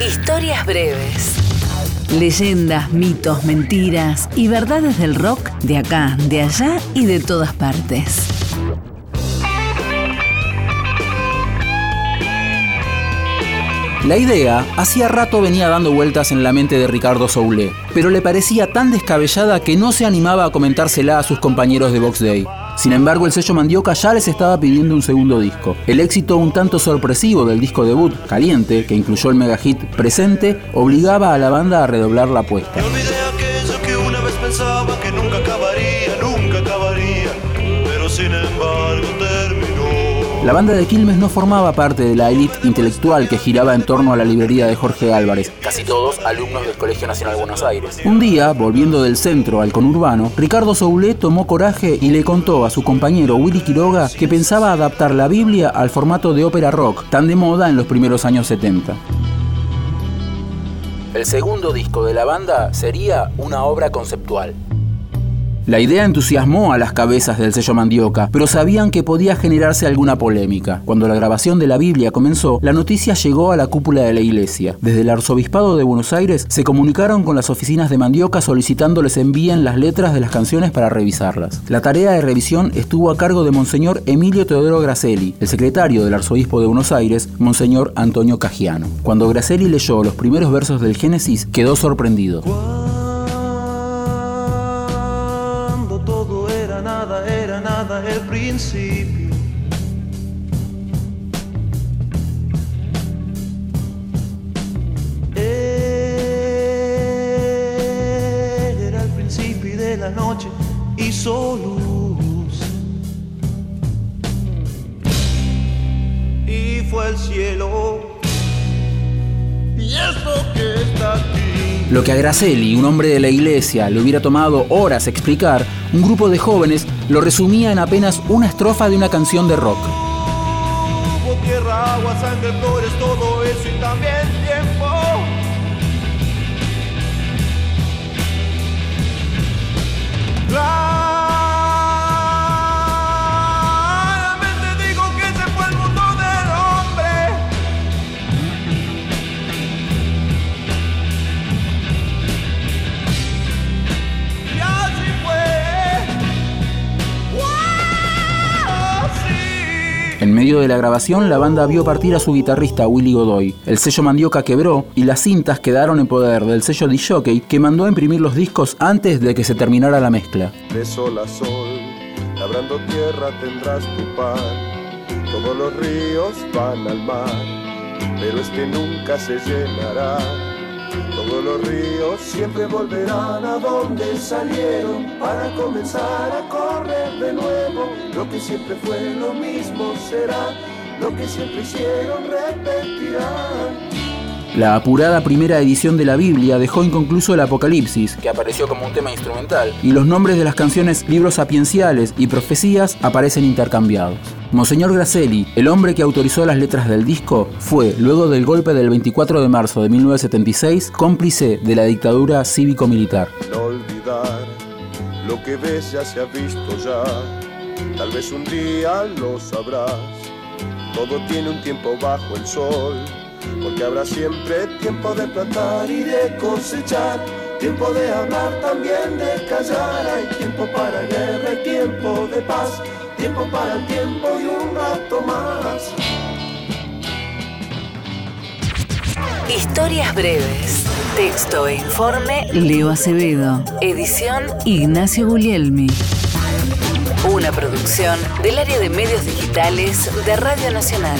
Historias breves. Leyendas, mitos, mentiras y verdades del rock de acá, de allá y de todas partes. La idea hacía rato venía dando vueltas en la mente de Ricardo Soule, pero le parecía tan descabellada que no se animaba a comentársela a sus compañeros de Box Day. Sin embargo, el sello Mandioca ya les estaba pidiendo un segundo disco. El éxito un tanto sorpresivo del disco debut, Caliente, que incluyó el mega hit Presente, obligaba a la banda a redoblar la apuesta. La banda de Quilmes no formaba parte de la élite intelectual que giraba en torno a la librería de Jorge Álvarez, casi todos alumnos del Colegio Nacional de Buenos Aires. Un día, volviendo del centro al conurbano, Ricardo Soule tomó coraje y le contó a su compañero Willy Quiroga que pensaba adaptar la Biblia al formato de ópera rock, tan de moda en los primeros años 70. El segundo disco de la banda sería una obra conceptual. La idea entusiasmó a las cabezas del sello Mandioca, pero sabían que podía generarse alguna polémica. Cuando la grabación de la Biblia comenzó, la noticia llegó a la cúpula de la iglesia. Desde el arzobispado de Buenos Aires se comunicaron con las oficinas de Mandioca solicitándoles envíen las letras de las canciones para revisarlas. La tarea de revisión estuvo a cargo de Monseñor Emilio Teodoro Gracelli, el secretario del arzobispo de Buenos Aires, Monseñor Antonio Cagiano. Cuando Gracelli leyó los primeros versos del Génesis, quedó sorprendido. El principio. Era el principio de la noche y luz. Y fue el cielo. Lo que a Graceli, un hombre de la iglesia, le hubiera tomado horas explicar, un grupo de jóvenes lo resumía en apenas una estrofa de una canción de rock. En medio de la grabación, la banda vio partir a su guitarrista Willy Godoy. El sello Mandioca quebró y las cintas quedaron en poder del sello D-Jockey que mandó a imprimir los discos antes de que se terminara la mezcla. De sol a sol, labrando tierra tendrás tu pan. Todos los ríos van al mar, pero es que nunca se llenará todos los ríos siempre volverán a donde salieron para comenzar a correr de nuevo. Lo que siempre fue lo mismo será, lo que siempre hicieron repetirán. La apurada primera edición de la Biblia dejó inconcluso el Apocalipsis, que apareció como un tema instrumental, y los nombres de las canciones libros sapienciales y profecías aparecen intercambiados. Monseñor Gracelli, el hombre que autorizó las letras del disco, fue, luego del golpe del 24 de marzo de 1976, cómplice de la dictadura cívico-militar. No olvidar lo que ves ya se ha visto ya, tal vez un día lo sabrás. Todo tiene un tiempo bajo el sol, porque habrá siempre tiempo de plantar y de cosechar. Tiempo de hablar, también de callar, hay tiempo para guerra, hay tiempo de paz tiempo para el tiempo y un rato más. Historias breves. Texto e informe Leo Acevedo. Edición Ignacio Guglielmi. Una producción del área de medios digitales de Radio Nacional.